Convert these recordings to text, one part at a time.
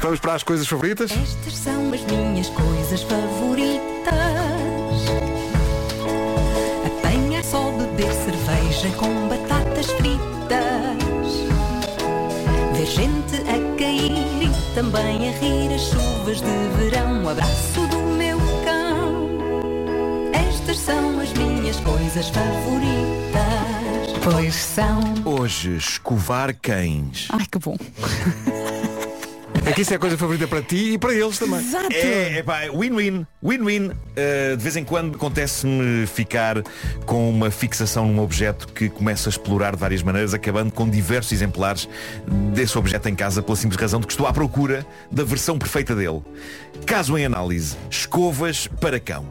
Vamos para as coisas favoritas? Estas são as minhas coisas favoritas. Apanhar só beber cerveja com batatas fritas. Ver gente a cair e também a rir as chuvas de verão. O abraço do meu cão. Estas são as minhas coisas favoritas. Pois são. Hoje, escovar cães. Ai, que bom. É que isso é a coisa favorita para ti e para eles também. Exato. É, é pá, win-win, win-win. Uh, de vez em quando acontece-me ficar com uma fixação num objeto que começa a explorar de várias maneiras, acabando com diversos exemplares desse objeto em casa pela simples razão de que estou à procura da versão perfeita dele. Caso em análise, escovas para cão.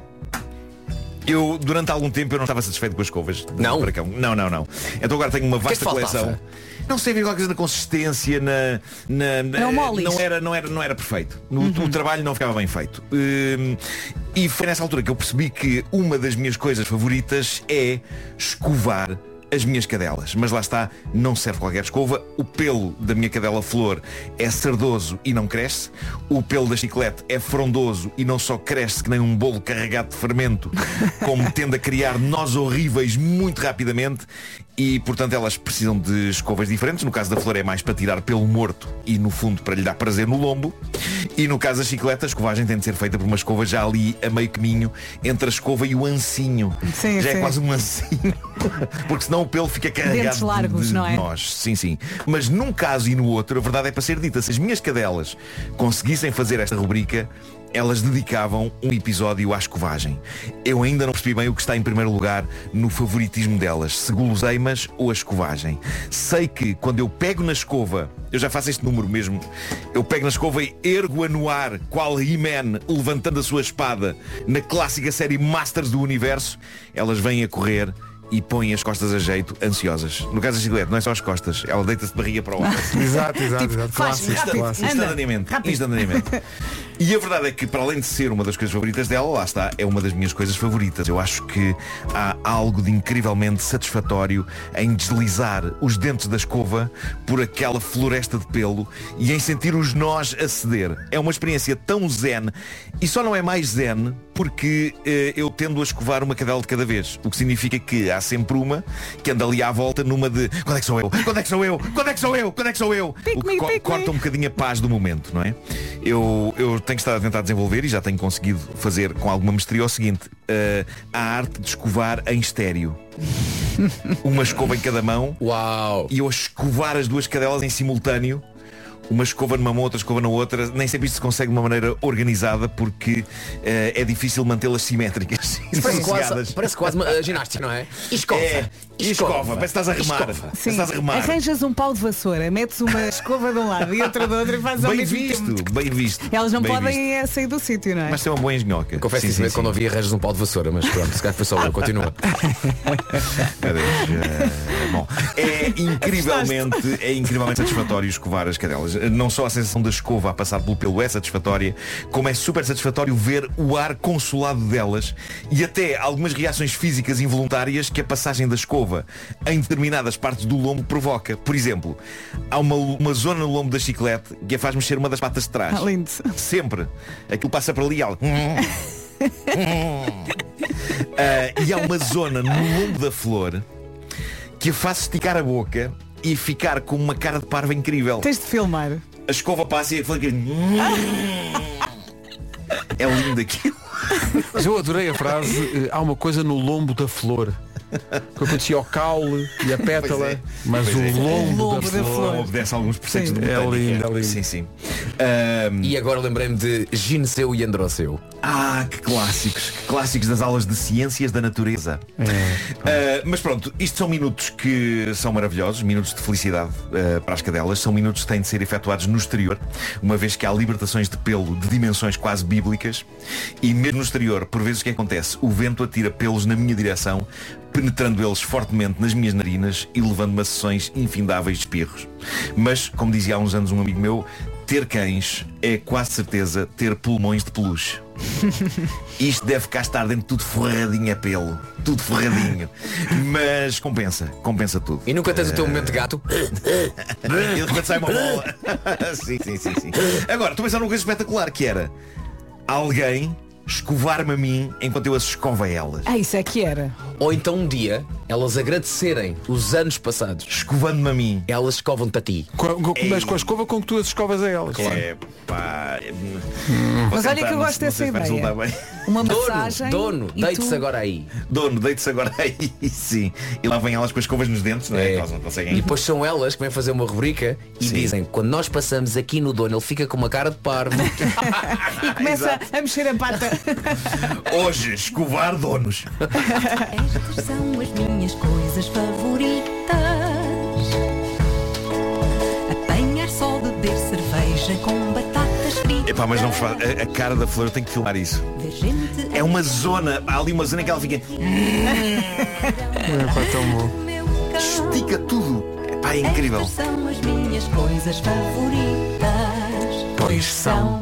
Eu, durante algum tempo, eu não estava satisfeito com as escovas Não? para cão. Não, não, não. Então agora tenho uma é que vasta faltava? Não sei, havia qualquer coisa na consistência, na. na, na- Não não era, não era, não era perfeito. No, O trabalho não ficava bem feito. Hum, e foi nessa altura que eu percebi que uma das minhas coisas favoritas é escovar as minhas cadelas. Mas lá está, não serve qualquer escova. O pelo da minha cadela flor é sardoso e não cresce. O pelo da chiclete é frondoso e não só cresce que nem um bolo carregado de fermento, como tende a criar nós horríveis muito rapidamente. E, portanto, elas precisam de escovas diferentes. No caso da flor é mais para tirar pelo morto e, no fundo, para lhe dar prazer no lombo. E no caso da chiclete, a escovagem tem de ser feita por uma escova já ali a meio caminho entre a escova e o ancinho. Sim, já sim. é quase um ancinho. Porque senão o pelo fica carregado Dentes largos, de, de não é? nós. Sim, sim. Mas num caso e no outro, a verdade é para ser dita. Se as minhas cadelas conseguissem fazer esta rubrica, elas dedicavam um episódio à escovagem. Eu ainda não percebi bem o que está em primeiro lugar no favoritismo delas, se guloseimas ou a escovagem. Sei que quando eu pego na escova, eu já faço este número mesmo, eu pego na escova e ergo-a no ar, qual He-Man levantando a sua espada na clássica série Masters do Universo, elas vêm a correr e põem as costas a jeito, ansiosas. No caso da chiclete, não é só as costas, ela deita-se de barriga para o ar. Exato, exato, Tipo, exato. Clássico, clássico. Instantaneamente, rápido. instantaneamente. E a verdade é que, para além de ser uma das coisas favoritas dela, lá está, é uma das minhas coisas favoritas. Eu acho que há algo de incrivelmente satisfatório em deslizar os dentes da escova por aquela floresta de pelo e em sentir os nós a ceder. É uma experiência tão zen e só não é mais zen porque eh, eu tendo a escovar uma cadela de cada vez. O que significa que há sempre uma que anda ali à volta numa de quando é que sou eu? Quando é que sou eu? Quando é que sou eu? Quando é que sou eu? Pick o que me, co- pick me. corta um bocadinho a paz do momento, não é? Eu, eu tenho estado a tentar desenvolver e já tenho conseguido fazer com alguma mestria o seguinte, eh, a arte de escovar em estéreo. Uma escova em cada mão Uau! e eu a escovar as duas cadelas em simultâneo. Uma escova numa mão, outra escova na outra. Nem sempre isto se consegue de uma maneira organizada porque eh, é difícil mantê-las simétricas Parece quase, parece quase uma uh, ginástica, não é? Escova. É, e escova, parece que estás a remar. Escova. Estás a remar. Arranjas um pau de vassoura, metes uma escova de um lado e outra do outro e fazes ao Bem mesmo visto, tempo. bem visto. Elas não bem podem visto. eh, sair do sítio, não é? Mas tem uma boa engenhoca. Confesso Sim, que sim, sim, quando ouvi arranjas um pau de vassoura, mas pronto, se calhar foi só eu, continua. Meu Deus, eh, bom, é incrivelmente, é incrivelmente satisfatório escovar as cadelas. Não só a sensação da escova a passar pelo pelo é satisfatória, como é super satisfatório ver o ar consolado delas e até algumas reações físicas involuntárias que a passagem da escova em determinadas partes do lombo provoca. Por exemplo, há uma, uma zona no lombo da chiclete que a faz mexer uma das patas de trás. Ah, lindo. Sempre. Aquilo passa para ali e algo. Ah, e há uma zona no lombo da flor que a faz esticar a boca e ficar com uma cara de parva incrível. Tens de filmar. A escova passa e a flor fica- É lindo aquilo. Mas eu adorei a frase, eh, há uma coisa no lombo da flor. Que eu conhecia o caule e a pétala, é. mas Pois o é. lombo, lombo da da flor. flor. Obedece a alguns preceitos de É botânica. lindo, é lindo. Sim, sim. Ahm, E agora lembrei-me de Gineceu e Androceu. Ah, que clássicos. Que clássicos das aulas de ciências da natureza. Ah, mas pronto, isto são minutos que são maravilhosos, minutos de felicidade ah, para as cadelas, são minutos que têm de ser efetuados no exterior, uma vez que há libertações de pelo de dimensões quase bíblicas, e mesmo no exterior, por vezes o que acontece? O vento atira pelos na minha direção, penetrando eles fortemente nas minhas narinas e levando-me a sessões infindáveis de espirros. Mas, como dizia há uns anos um amigo meu, ter cães é quase certeza ter pulmões de peluche. Isto deve cá estar dentro tudo forradinho a pelo. Tudo forradinho. Mas compensa, compensa tudo. E nunca tens o teu momento de gato? E de sai uma bola. sim, sim, sim, sim. Agora, estou a pensar numa coisa espetacular que era alguém escovar-me a mim enquanto eu as escovo a elas. Ah, isso é que era. Ou então um dia elas agradecerem os anos passados. Escovando-me a mim. Elas escovam-te a ti. Com- com- Mas com a escova com que tu as escovas a elas. É, pá. Mas olha que eu gosto dessa ideia. Uma massagem. Dono, dono, deite-se tu- agora aí. Dono, deite-se agora aí, sim. E lá vêm elas com as escovas nos dentes, não é? É. Elas não conseguem. E depois são elas que vêm fazer uma rubrica e Sim. dizem, quando nós passamos aqui no dono, ele fica com uma cara de parvo. E começa a mexer a pata. Hoje, escovar donos. São as minhas coisas favoritas. Apanhar só beber cerveja com batatas fritas. Epá, mas não faz- a, a cara da flor tenho que filmar isso. É uma zona, há ali uma zona em que ela fica. É, pá, tão bom. Estica tudo. Epá, é incrível. Estas são as minhas coisas favoritas. Pois são.